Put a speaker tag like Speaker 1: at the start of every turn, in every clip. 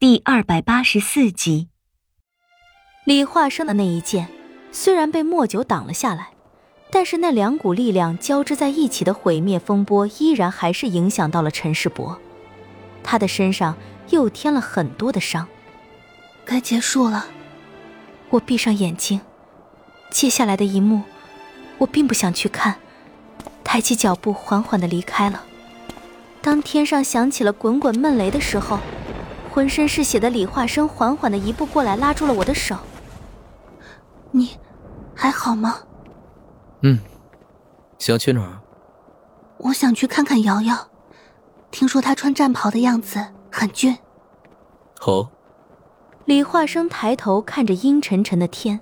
Speaker 1: 第二百八十四集，
Speaker 2: 李化生的那一剑虽然被莫九挡了下来，但是那两股力量交织在一起的毁灭风波依然还是影响到了陈世伯，他的身上又添了很多的伤。
Speaker 3: 该结束了，
Speaker 2: 我闭上眼睛，接下来的一幕，我并不想去看，抬起脚步缓缓的离开了。当天上响起了滚滚闷雷的时候。浑身是血的李化生缓缓的一步过来，拉住了我的手。
Speaker 3: 你还好吗？
Speaker 4: 嗯。想去哪儿？
Speaker 3: 我想去看看瑶瑶，听说她穿战袍的样子很俊。
Speaker 4: 好。
Speaker 2: 李化生抬头看着阴沉沉的天，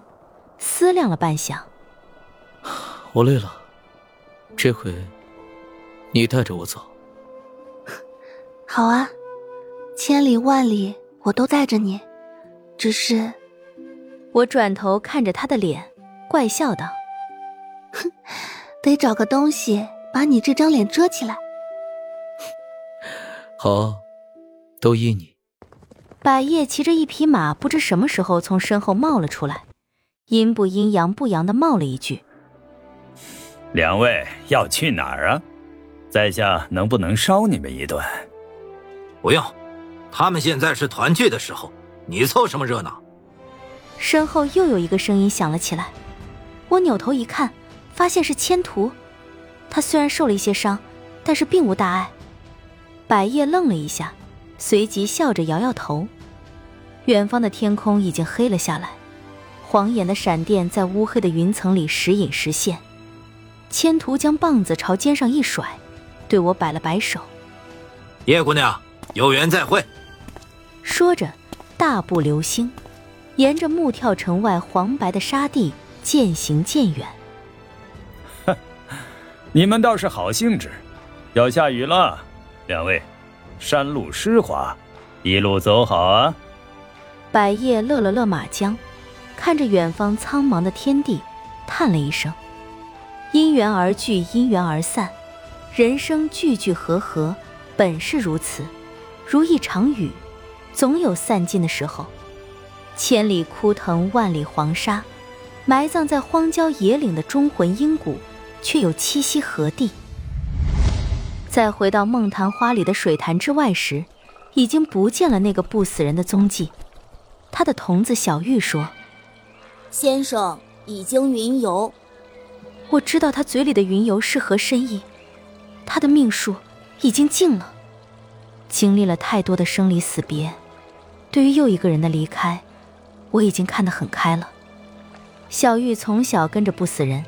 Speaker 2: 思量了半晌。
Speaker 4: 我累了，这回你带着我走。
Speaker 3: 好啊。千里万里，我都带着你。只是，
Speaker 2: 我转头看着他的脸，怪笑道：“
Speaker 3: 哼，得找个东西把你这张脸遮起来。”
Speaker 4: 好，都依你。
Speaker 2: 百叶骑着一匹马，不知什么时候从身后冒了出来，阴不阴阳不阳的冒了一句：“
Speaker 5: 两位要去哪儿啊？在下能不能捎你们一顿？”
Speaker 6: 不用。他们现在是团聚的时候，你凑什么热闹？
Speaker 2: 身后又有一个声音响了起来，我扭头一看，发现是千图。他虽然受了一些伤，但是并无大碍。百叶愣了一下，随即笑着摇摇头。远方的天空已经黑了下来，晃眼的闪电在乌黑的云层里时隐时现。千图将棒子朝肩上一甩，对我摆了摆手：“
Speaker 6: 叶姑娘，有缘再会。”
Speaker 2: 说着，大步流星，沿着木跳城外黄白的沙地渐行渐远。
Speaker 5: 哼，你们倒是好兴致，要下雨了，两位，山路湿滑，一路走好啊。
Speaker 2: 百叶勒了勒马缰，看着远方苍茫的天地，叹了一声：“因缘而聚，因缘而散，人生聚聚合合，本是如此，如一场雨。”总有散尽的时候，千里枯藤，万里黄沙，埋葬在荒郊野岭的忠魂英骨，却又栖息何地？再回到梦昙花里的水潭之外时，已经不见了那个不死人的踪迹。他的童子小玉说：“
Speaker 7: 先生已经云游。”
Speaker 2: 我知道他嘴里的云游是何深意。他的命数已经尽了，经历了太多的生离死别。对于又一个人的离开，我已经看得很开了。小玉从小跟着不死人，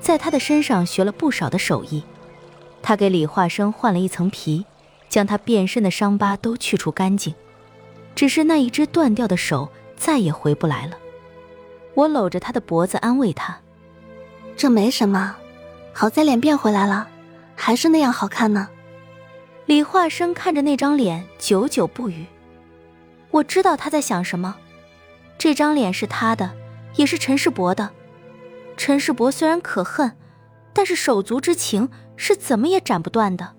Speaker 2: 在他的身上学了不少的手艺。他给李化生换了一层皮，将他变身的伤疤都去除干净。只是那一只断掉的手再也回不来了。我搂着他的脖子安慰他：“
Speaker 3: 这没什么，好在脸变回来了，还是那样好看呢。”
Speaker 2: 李化生看着那张脸，久久不语。我知道他在想什么，这张脸是他的，也是陈世伯的。陈世伯虽然可恨，但是手足之情是怎么也斩不断的。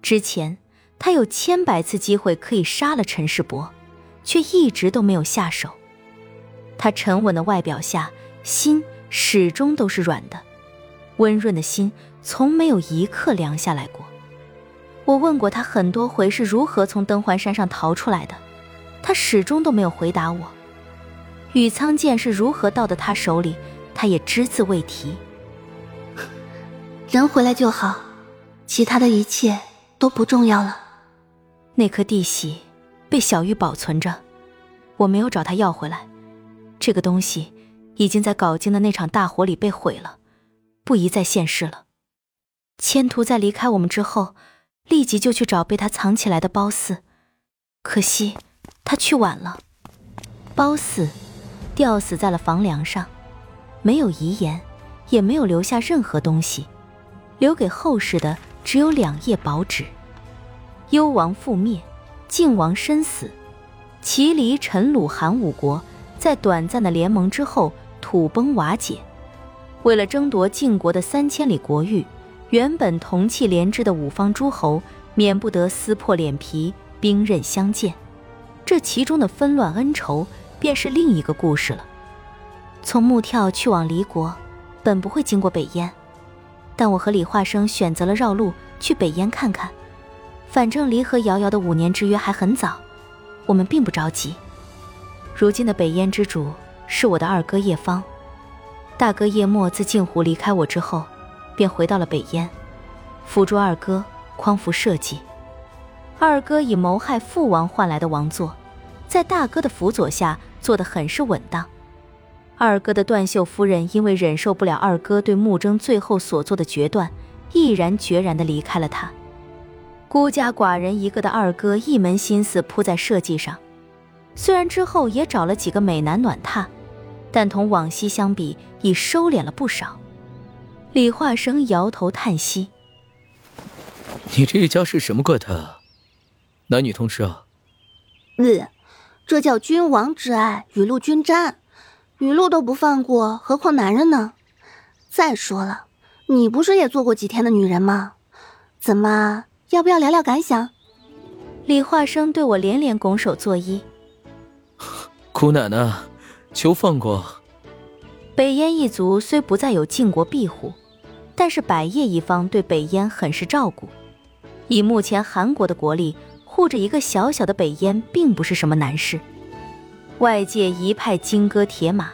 Speaker 2: 之前他有千百次机会可以杀了陈世伯，却一直都没有下手。他沉稳的外表下，心始终都是软的，温润的心从没有一刻凉下来过。我问过他很多回是如何从登环山上逃出来的。他始终都没有回答我，羽苍剑是如何到的他手里，他也只字未提。
Speaker 3: 人回来就好，其他的一切都不重要了。
Speaker 2: 那颗地玺被小玉保存着，我没有找他要回来。这个东西已经在镐京的那场大火里被毁了，不宜再现世了。千图在离开我们之后，立即就去找被他藏起来的褒姒，可惜。他去晚了，褒姒吊死在了房梁上，没有遗言，也没有留下任何东西，留给后世的只有两页薄纸。幽王覆灭，晋王身死，齐、黎、陈、鲁、韩五国在短暂的联盟之后土崩瓦解。为了争夺晋国的三千里国域，原本同气连枝的五方诸侯免不得撕破脸皮，兵刃相见。这其中的纷乱恩仇便是另一个故事了。从木跳去往离国，本不会经过北燕，但我和李化生选择了绕路去北燕看看。反正离和瑶瑶的五年之约还很早，我们并不着急。如今的北燕之主是我的二哥叶芳，大哥叶墨自镜湖离开我之后，便回到了北燕，辅助二哥匡扶社稷。二哥以谋害父王换来的王座，在大哥的辅佐下做得很是稳当。二哥的段秀夫人因为忍受不了二哥对穆征最后所做的决断，毅然决然地离开了他。孤家寡人一个的二哥一门心思扑在社稷上，虽然之后也找了几个美男暖榻，但同往昔相比已收敛了不少。李化生摇头叹息：“
Speaker 4: 你这一家是什么怪胎啊？男女通吃啊？”“
Speaker 3: 嗯，这叫君王之爱，雨露均沾。”雨露都不放过，何况男人呢？再说了，你不是也做过几天的女人吗？怎么，要不要聊聊感想？
Speaker 2: 李化生对我连连拱手作揖。
Speaker 4: 姑奶奶，求放过。
Speaker 2: 北燕一族虽不再有晋国庇护，但是百业一方对北燕很是照顾。以目前韩国的国力，护着一个小小的北燕，并不是什么难事。外界一派金戈铁马，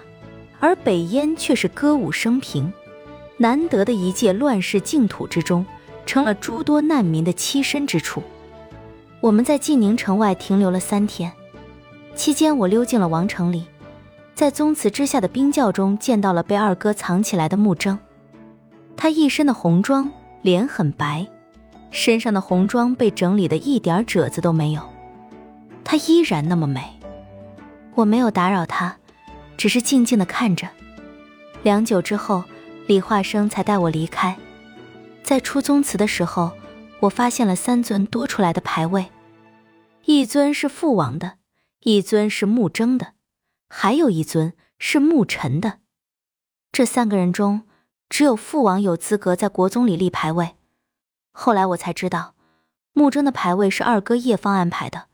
Speaker 2: 而北燕却是歌舞升平。难得的一介乱世净土之中，成了诸多难民的栖身之处。我们在晋宁城外停留了三天，期间我溜进了王城里，在宗祠之下的冰窖中见到了被二哥藏起来的穆征。他一身的红装，脸很白，身上的红装被整理的一点褶子都没有，她依然那么美。我没有打扰她，只是静静的看着。良久之后，李化生才带我离开。在出宗祠的时候，我发现了三尊多出来的牌位，一尊是父王的，一尊是穆征的，还有一尊是穆尘的。这三个人中，只有父王有资格在国宗里立牌位。后来我才知道，穆征的牌位是二哥叶方安排的，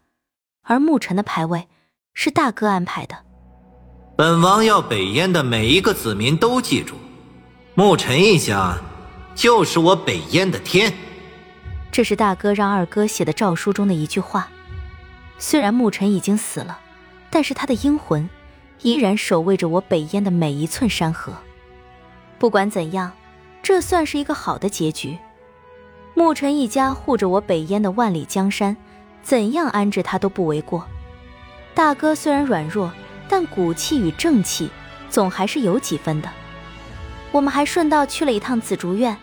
Speaker 2: 而穆尘的牌位。是大哥安排的。
Speaker 6: 本王要北燕的每一个子民都记住，沐尘一家就是我北燕的天。
Speaker 2: 这是大哥让二哥写的诏书中的一句话。虽然沐尘已经死了，但是他的英魂依然守卫着我北燕的每一寸山河。不管怎样，这算是一个好的结局。沐尘一家护着我北燕的万里江山，怎样安置他都不为过。大哥虽然软弱，但骨气与正气总还是有几分的。我们还顺道去了一趟紫竹院。